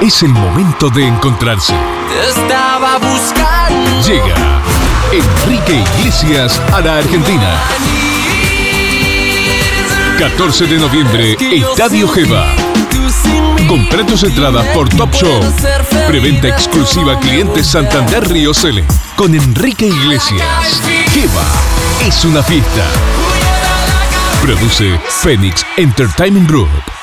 Es el momento de encontrarse. estaba buscando. Llega Enrique Iglesias a la Argentina. 14 de noviembre, Estadio Geva. Compra tus entradas por Top Show. Preventa exclusiva clientes Santander Río Cele. Con Enrique Iglesias. Geva es una fiesta. Produce Phoenix Entertainment Group.